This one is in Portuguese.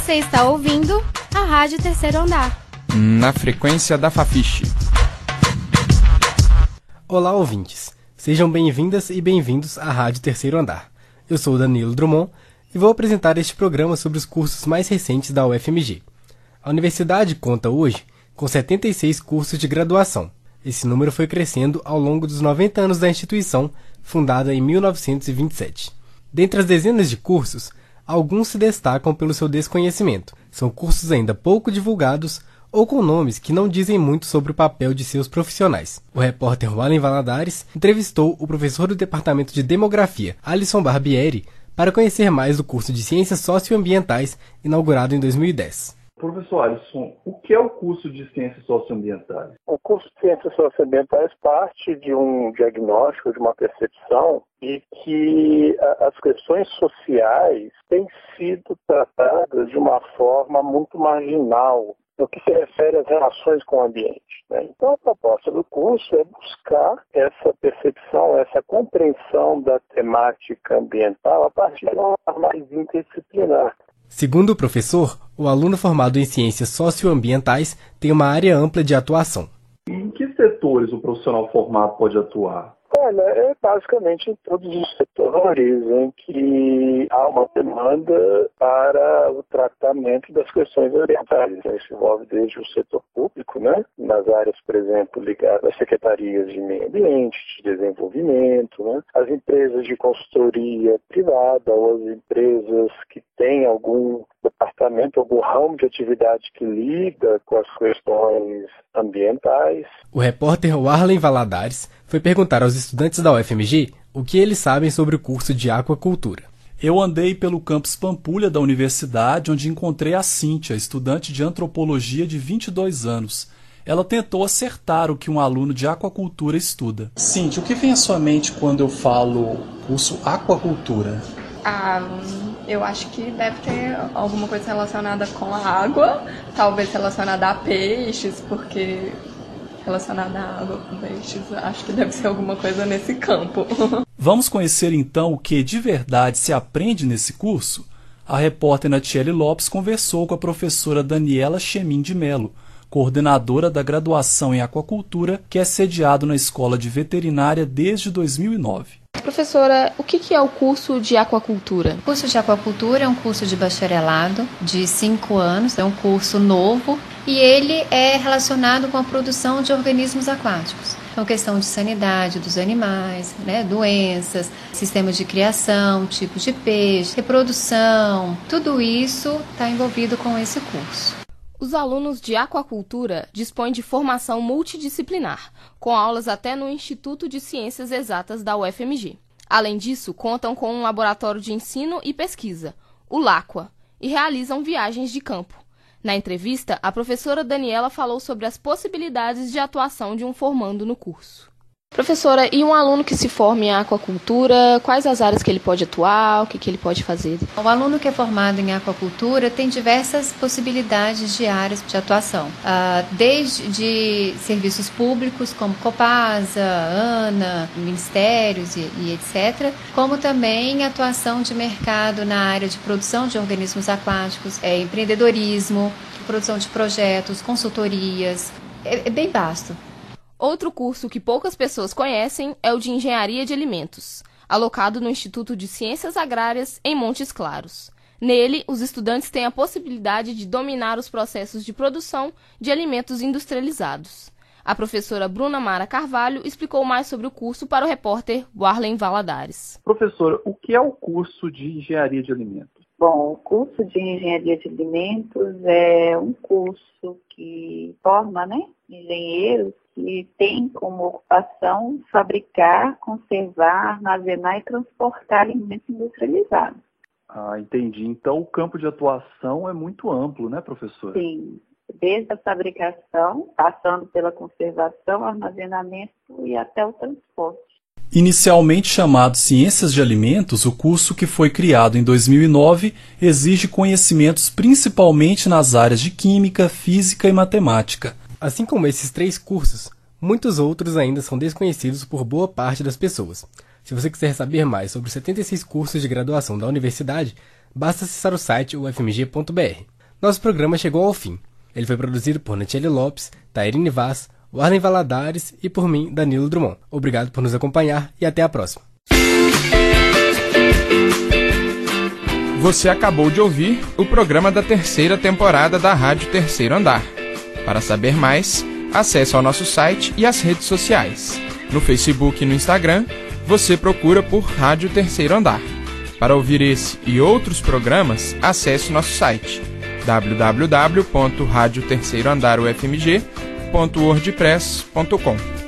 Você está ouvindo a Rádio Terceiro Andar. Na frequência da Fafiche. Olá, ouvintes. Sejam bem-vindas e bem-vindos à Rádio Terceiro Andar. Eu sou Danilo Drummond e vou apresentar este programa sobre os cursos mais recentes da UFMG. A universidade conta hoje com 76 cursos de graduação. Esse número foi crescendo ao longo dos 90 anos da instituição, fundada em 1927. Dentre as dezenas de cursos, alguns se destacam pelo seu desconhecimento. São cursos ainda pouco divulgados ou com nomes que não dizem muito sobre o papel de seus profissionais. O repórter Wallen Valadares entrevistou o professor do Departamento de Demografia, Alisson Barbieri, para conhecer mais do curso de Ciências Socioambientais, inaugurado em 2010. Professor Alisson, o que é o curso de Ciências Socioambientais? O curso de Ciências Socioambientais parte de um diagnóstico, de uma percepção de que as questões sociais têm sido tratadas de uma forma muito marginal no que se refere às relações com o ambiente. Né? Então, a proposta do curso é buscar essa percepção, essa compreensão da temática ambiental a partir de uma forma mais interdisciplinar. Segundo o professor, o aluno formado em ciências socioambientais tem uma área ampla de atuação. Em que setores o profissional formado pode atuar? Olha, é basicamente em todos os setores em que há uma demanda para o tratamento das questões ambientais. Isso envolve desde o setor público, né? nas áreas, por exemplo, ligadas às secretarias de meio ambiente, de desenvolvimento, né? as empresas de consultoria privada ou as empresas que têm algum departamento, algum ramo de atividade que lida com as questões ambientais. O repórter Warlen Valadares foi perguntar aos estudantes da UFMG o que eles sabem sobre o curso de aquacultura. Eu andei pelo campus Pampulha da universidade, onde encontrei a Cíntia, estudante de antropologia de 22 anos. Ela tentou acertar o que um aluno de aquacultura estuda. Cíntia, o que vem à sua mente quando eu falo curso aquacultura? Ah, eu acho que deve ter alguma coisa relacionada com a água, talvez relacionada a peixes, porque relacionada à água com peixes. Acho que deve ser alguma coisa nesse campo. Vamos conhecer então o que de verdade se aprende nesse curso? A repórter Natiele Lopes conversou com a professora Daniela Chemin de Melo, coordenadora da graduação em aquacultura, que é sediado na Escola de Veterinária desde 2009. Professora, o que é o curso de aquacultura? O curso de aquacultura é um curso de bacharelado de cinco anos, é um curso novo e ele é relacionado com a produção de organismos aquáticos. Então, questão de sanidade dos animais, né, doenças, sistema de criação, tipo de peixe, reprodução, tudo isso está envolvido com esse curso. Os alunos de aquacultura dispõem de formação multidisciplinar, com aulas até no Instituto de Ciências Exatas da UFMG. Além disso, contam com um laboratório de ensino e pesquisa, o LACUA, e realizam viagens de campo. Na entrevista, a professora Daniela falou sobre as possibilidades de atuação de um formando no curso. Professora, e um aluno que se forma em aquacultura, quais as áreas que ele pode atuar, o que, que ele pode fazer? O aluno que é formado em aquacultura tem diversas possibilidades de áreas de atuação, uh, desde de serviços públicos como Copasa, ANA, ministérios e, e etc., como também atuação de mercado na área de produção de organismos aquáticos, é, empreendedorismo, produção de projetos, consultorias, é, é bem vasto. Outro curso que poucas pessoas conhecem é o de Engenharia de Alimentos, alocado no Instituto de Ciências Agrárias em Montes Claros. Nele, os estudantes têm a possibilidade de dominar os processos de produção de alimentos industrializados. A professora Bruna Mara Carvalho explicou mais sobre o curso para o repórter Warlen Valadares. Professora, o que é o curso de Engenharia de Alimentos? Bom, o curso de Engenharia de Alimentos é um curso que forma né, engenheiros que tem como ocupação fabricar, conservar, armazenar e transportar alimentos industrializados. Ah, entendi. Então o campo de atuação é muito amplo, né, professor? Sim. Desde a fabricação, passando pela conservação, armazenamento e até o transporte. Inicialmente chamado Ciências de Alimentos, o curso que foi criado em 2009 exige conhecimentos principalmente nas áreas de Química, Física e Matemática. Assim como esses três cursos, muitos outros ainda são desconhecidos por boa parte das pessoas. Se você quiser saber mais sobre os 76 cursos de graduação da universidade, basta acessar o site ufmg.br. Nosso programa chegou ao fim. Ele foi produzido por Natiele Lopes, Tairine Vaz, Warlen Valadares e por mim, Danilo Drummond. Obrigado por nos acompanhar e até a próxima. Você acabou de ouvir o programa da terceira temporada da Rádio Terceiro Andar. Para saber mais, acesse ao nosso site e as redes sociais. No Facebook e no Instagram, você procura por Rádio Terceiro Andar. Para ouvir esse e outros programas, acesse nosso site www.radioterceiroandarufmg.wordpress.com.